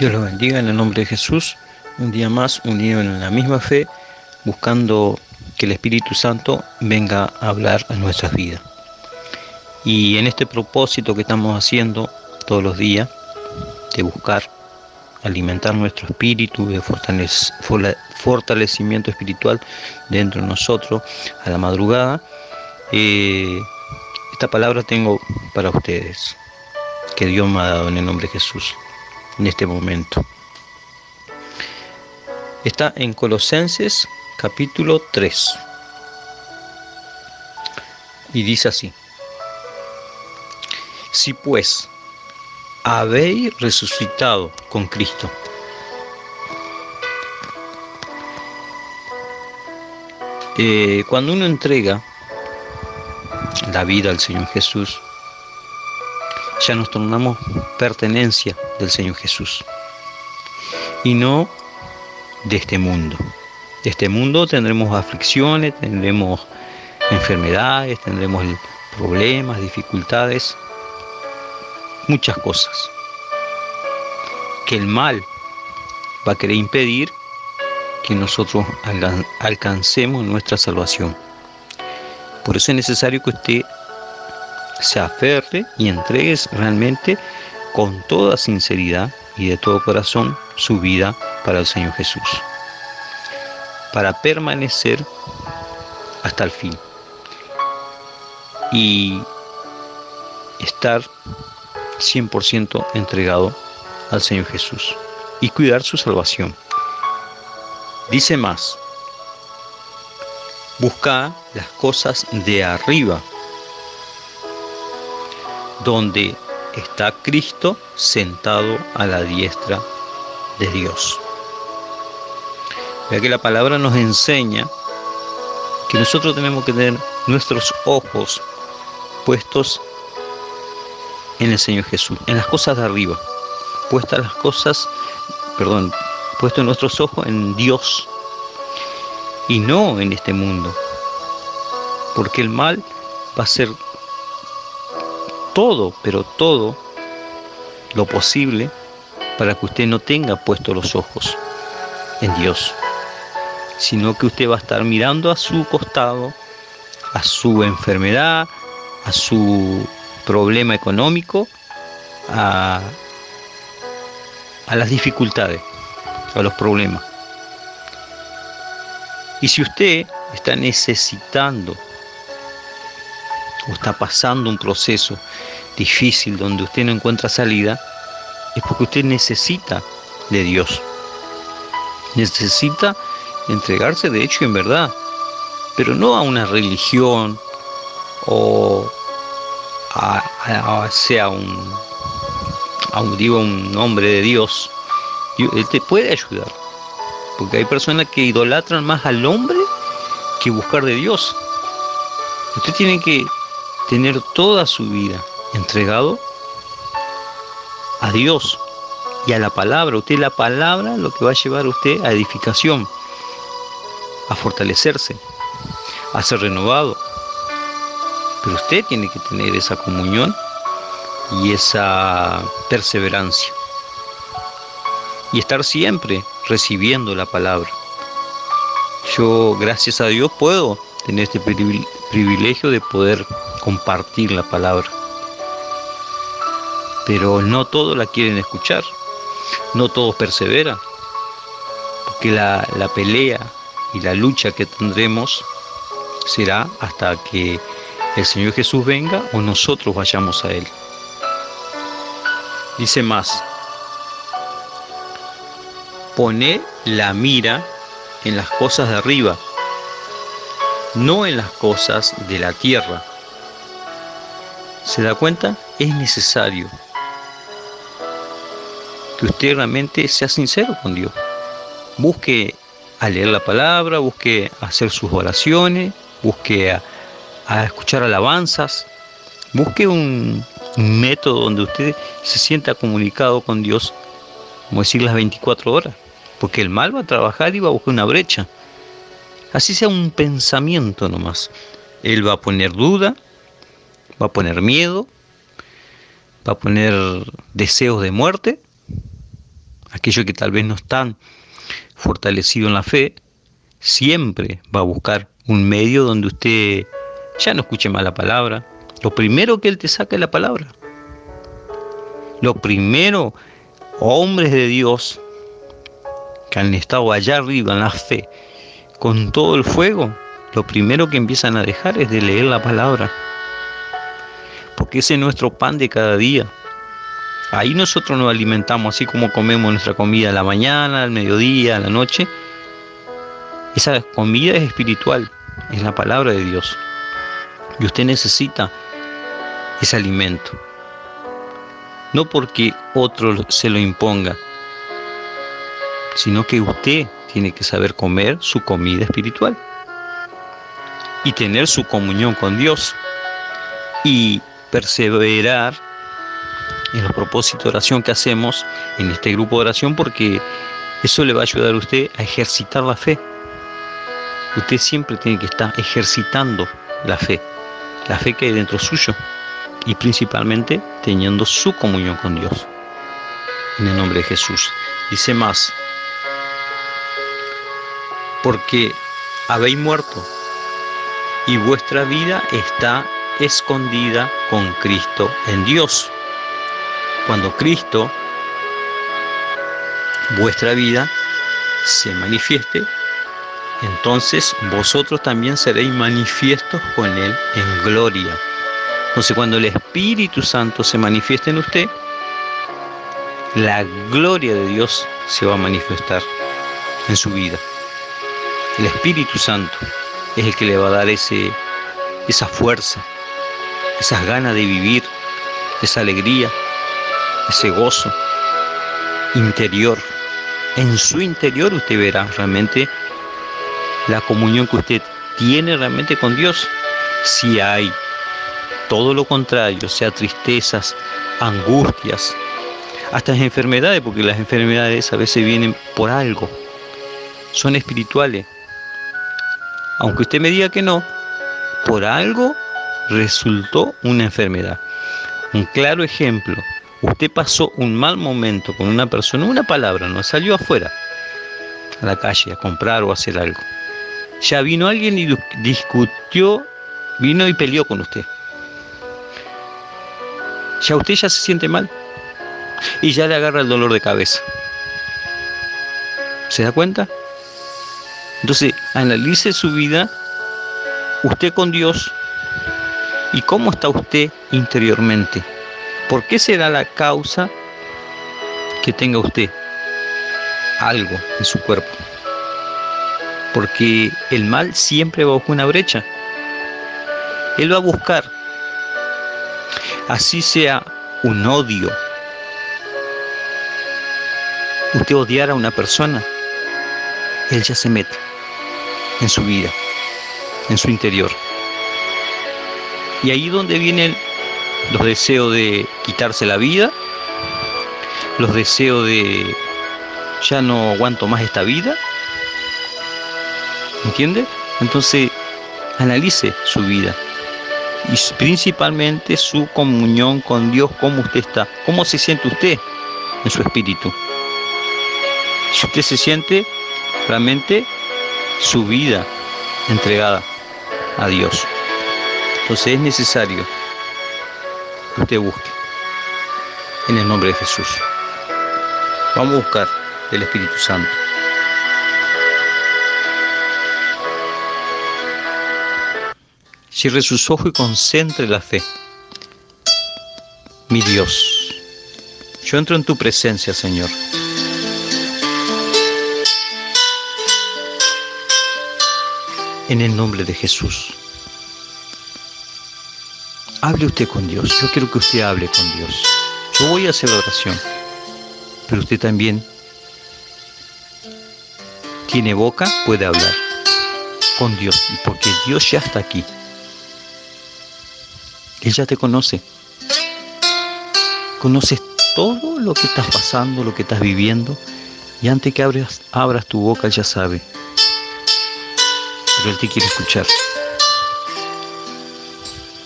Dios los bendiga en el nombre de Jesús. Un día más, unido en la misma fe, buscando que el Espíritu Santo venga a hablar a nuestras vidas. Y en este propósito que estamos haciendo todos los días, de buscar alimentar nuestro espíritu, de fortalecimiento espiritual dentro de nosotros a la madrugada, eh, esta palabra tengo para ustedes, que Dios me ha dado en el nombre de Jesús, en este momento. Está en Colosenses capítulo 3. Y dice así, si pues habéis resucitado con Cristo, eh, cuando uno entrega la vida al Señor Jesús, ya nos tornamos pertenencia del Señor Jesús y no de este mundo. De este mundo tendremos aflicciones, tendremos enfermedades, tendremos problemas, dificultades, muchas cosas que el mal va a querer impedir que nosotros alcancemos nuestra salvación. Por eso es necesario que usted se aferre y entregue realmente con toda sinceridad y de todo corazón su vida para el Señor Jesús, para permanecer hasta el fin y estar 100% entregado al Señor Jesús y cuidar su salvación. Dice más, busca las cosas de arriba, donde está Cristo sentado a la diestra de Dios. Vea que la palabra nos enseña que nosotros tenemos que tener nuestros ojos puestos en el Señor Jesús, en las cosas de arriba, puestas las cosas, perdón, puestos nuestros ojos en Dios, y no en este mundo. Porque el mal va a ser todo, pero todo lo posible para que usted no tenga puestos los ojos en Dios, sino que usted va a estar mirando a su costado, a su enfermedad, a su problema económico, a, las dificultades, a los problemas. Y si usted está necesitando o está pasando un proceso difícil donde usted no encuentra salida, es porque usted necesita de Dios. Necesita entregarse de hecho en verdad, pero no a una religión o a, sea un, a un, digo, un hombre de Dios. Él te puede ayudar. Porque hay personas que idolatran más al hombre que buscar de Dios. Usted tiene que tener toda su vida entregado a Dios y a la palabra. Usted la palabra lo que va a llevar a usted a edificación, a fortalecerse, a ser renovado. Pero usted tiene que tener esa comunión y esa perseverancia y estar siempre recibiendo la palabra. Yo, gracias a Dios, puedo tener este privilegio de poder compartir la palabra. Pero no todos la quieren escuchar, no todos perseveran, porque la, la pelea y la lucha que tendremos será hasta que el Señor Jesús venga o nosotros vayamos a Él. Dice más, Pone la mira en las cosas de arriba, no en las cosas de la tierra. ¿Se da cuenta? Es necesario que usted realmente sea sincero con Dios. Busque a leer la palabra, busque hacer sus oraciones, busque a, escuchar alabanzas, busque un método donde usted se sienta comunicado con Dios como decir las 24 horas, porque el mal va a trabajar y va a buscar una brecha. Así sea un pensamiento nomás. Él va a poner duda, va a poner miedo, va a poner deseos de muerte, aquellos que tal vez no están fortalecidos en la fe, siempre va a buscar un medio donde usted ya no escuche más la palabra. Lo primero que Él te saca es la palabra. Lo primero, hombres de Dios que han estado allá arriba en la fe, con todo el fuego, lo primero que empiezan a dejar es de leer la palabra. Porque ese es nuestro pan de cada día. Ahí nosotros nos alimentamos así como comemos nuestra comida a la mañana, al mediodía, a la noche. Esa comida es espiritual, es la palabra de Dios. Y usted necesita ese alimento. No porque otro se lo imponga, sino que usted tiene que saber comer su comida espiritual y tener su comunión con Dios y perseverar en los propósitos de oración que hacemos en este grupo de oración porque eso le va a ayudar a usted a ejercitar la fe. Usted siempre tiene que estar ejercitando la fe, la fe que hay dentro suyo y principalmente teniendo su comunión con Dios. En el nombre de Jesús. Dice más, porque habéis muerto y vuestra vida está escondida con Cristo en Dios. Cuando Cristo, vuestra vida, se manifieste, entonces vosotros también seréis manifiestos con Él en gloria. Entonces cuando el Espíritu Santo se manifieste en usted, la gloria de Dios se va a manifestar en su vida. El Espíritu Santo es el que le va a dar ese, esa fuerza, esas ganas de vivir, esa alegría, ese gozo interior. En su interior usted verá realmente la comunión que usted tiene realmente con Dios. Si hay todo lo contrario, sea tristezas, angustias, hasta enfermedades, porque las enfermedades a veces vienen por algo, son espirituales, aunque usted me diga que no, por algo resultó una enfermedad. Un claro ejemplo, usted pasó un mal momento con una persona, una palabra, no salió afuera, a la calle, a comprar o a hacer algo. Ya vino alguien y discutió, vino y peleó con usted. Ya usted ya se siente mal y ya le agarra el dolor de cabeza. ¿Se da cuenta? Entonces, analice su vida, usted con Dios, y cómo está usted interiormente. ¿Por qué será la causa que tenga usted algo en su cuerpo? Porque el mal siempre va a buscar una brecha. Él va a buscar, así sea un odio, usted odiar a una persona, él ya se mete en su vida, en su interior. Y ahí donde vienen los deseos de quitarse la vida, los deseos de ya no aguanto más esta vida. ¿Entiende? Entonces, analice su vida y principalmente su comunión con Dios, cómo usted está, cómo se siente usted en su espíritu. Si usted se siente realmente su vida entregada a Dios. Entonces es necesario que usted busque en el nombre de Jesús. Vamos a buscar el Espíritu Santo. Cierre sus ojos y concentre la fe. Mi Dios, yo entro en tu presencia, Señor. en el nombre de Jesús. Hable usted con Dios. Yo quiero que usted hable con Dios. Yo voy a hacer la oración, pero usted también tiene boca, puede hablar con Dios, porque Dios ya está aquí. Él ya te conoce. Conoces todo lo que estás pasando, lo que estás viviendo, y antes que abras, tu boca, Él ya sabe pero Él te quiere escuchar.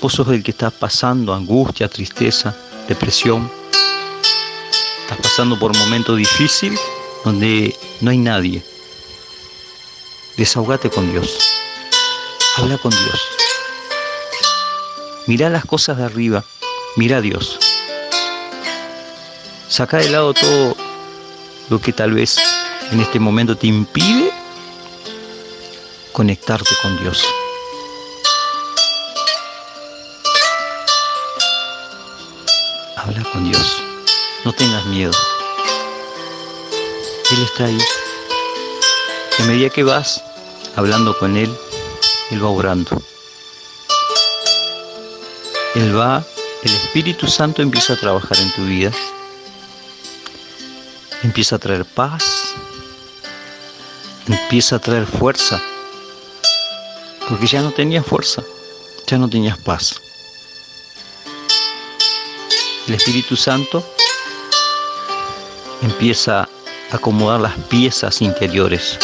Vos sos el que está pasando angustia, tristeza, depresión. estás pasando por un momento difícil donde no hay nadie. Desahogate con Dios. Habla con Dios. Mira las cosas de arriba. Mira a Dios. Saca de lado todo lo que tal vez en este momento te impide conectarte con Dios. Dios. No tengas miedo. Él está ahí. A medida que vas hablando con Él, Él va orando. Él va, el Espíritu Santo empieza a trabajar en tu vida. Empieza a traer paz. Empieza a traer fuerza. Porque ya no tenías fuerza, ya no tenías paz. El Espíritu Santo empieza a acomodar las piezas interiores.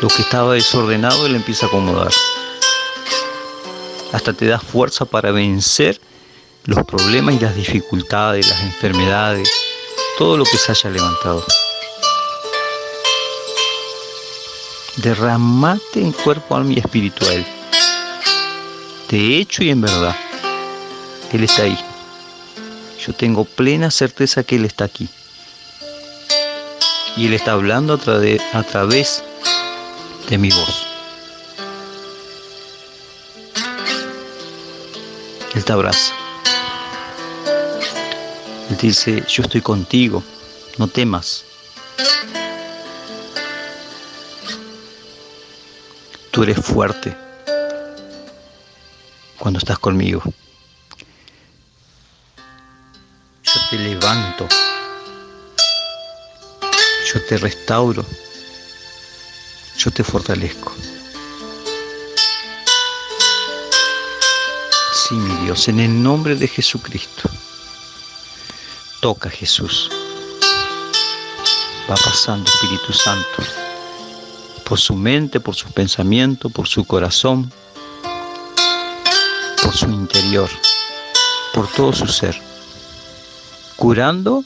Lo que estaba desordenado, Él empieza a acomodar. Hasta te da fuerza para vencer los problemas y las dificultades, las enfermedades, todo lo que se haya levantado. Derramate en cuerpo, alma y Él. De hecho y en verdad, Él está ahí. Yo tengo plena certeza que Él está aquí. Y Él está hablando a, través de mi voz. Él te abraza. Él dice, yo estoy contigo, no temas. Tú eres fuerte cuando estás conmigo. Levanto. Yo te restauro. Yo te fortalezco. Sí, mi Dios, en el nombre de Jesucristo. Toca Jesús. Va pasando Espíritu Santo por su mente, por sus pensamientos, por su corazón, por su interior, por todo su ser, curando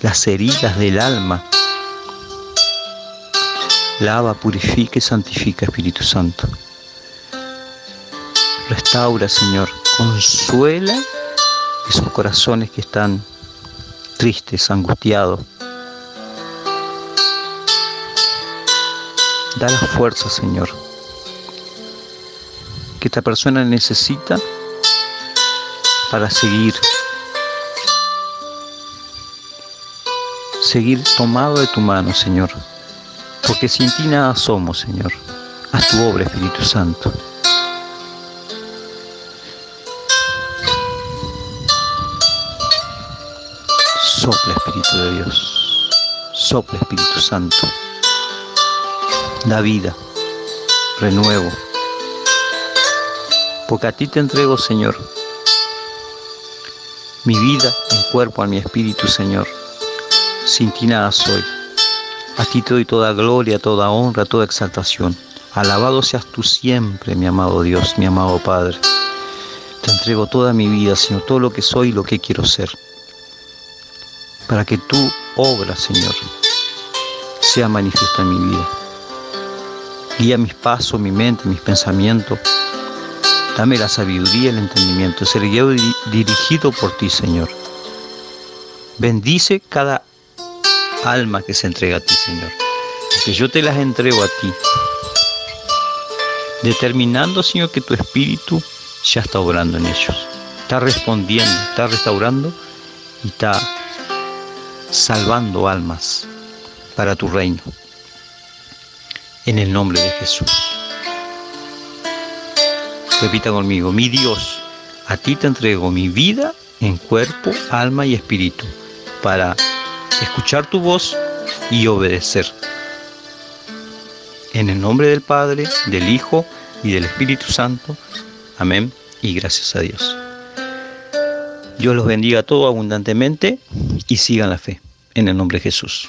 las heridas del alma. Lava, purifica y santifica, Espíritu Santo. Restaura, Señor, consuela esos corazones que están tristes, angustiados Da la fuerza, Señor, que esta persona necesita para seguir, seguir tomado de tu mano, Señor, porque sin ti nada somos, Señor. Haz tu obra, Espíritu Santo. Sopla, Espíritu de Dios. Sopla, Espíritu Santo da vida, renuevo. Porque a ti te entrego, Señor, mi vida mi cuerpo, a mi espíritu, Señor. Sin ti nada soy. A ti te doy toda gloria, toda honra, toda exaltación. Alabado seas tú siempre, mi amado Dios, mi amado Padre. Te entrego toda mi vida, Señor, todo lo que soy y lo que quiero ser. Para que tu obra, Señor, sea manifiesta en mi vida. Guía mis pasos, mi mente, mis pensamientos. Dame la sabiduría el entendimiento, ser guiado y dirigido por ti, Señor. Bendice cada alma que se entrega a ti, Señor. Que yo te las entrego a ti. Determinando, Señor, que tu espíritu ya está obrando en ellos. Está respondiendo, está restaurando y está salvando almas para tu reino en el nombre de Jesús. Repita conmigo, mi Dios, a ti te entrego mi vida en cuerpo, alma y espíritu para escuchar tu voz y obedecer. En el nombre del Padre, del Hijo y del Espíritu Santo. Amén y gracias a Dios. Dios los bendiga todo abundantemente y sigan la fe. En el nombre de Jesús.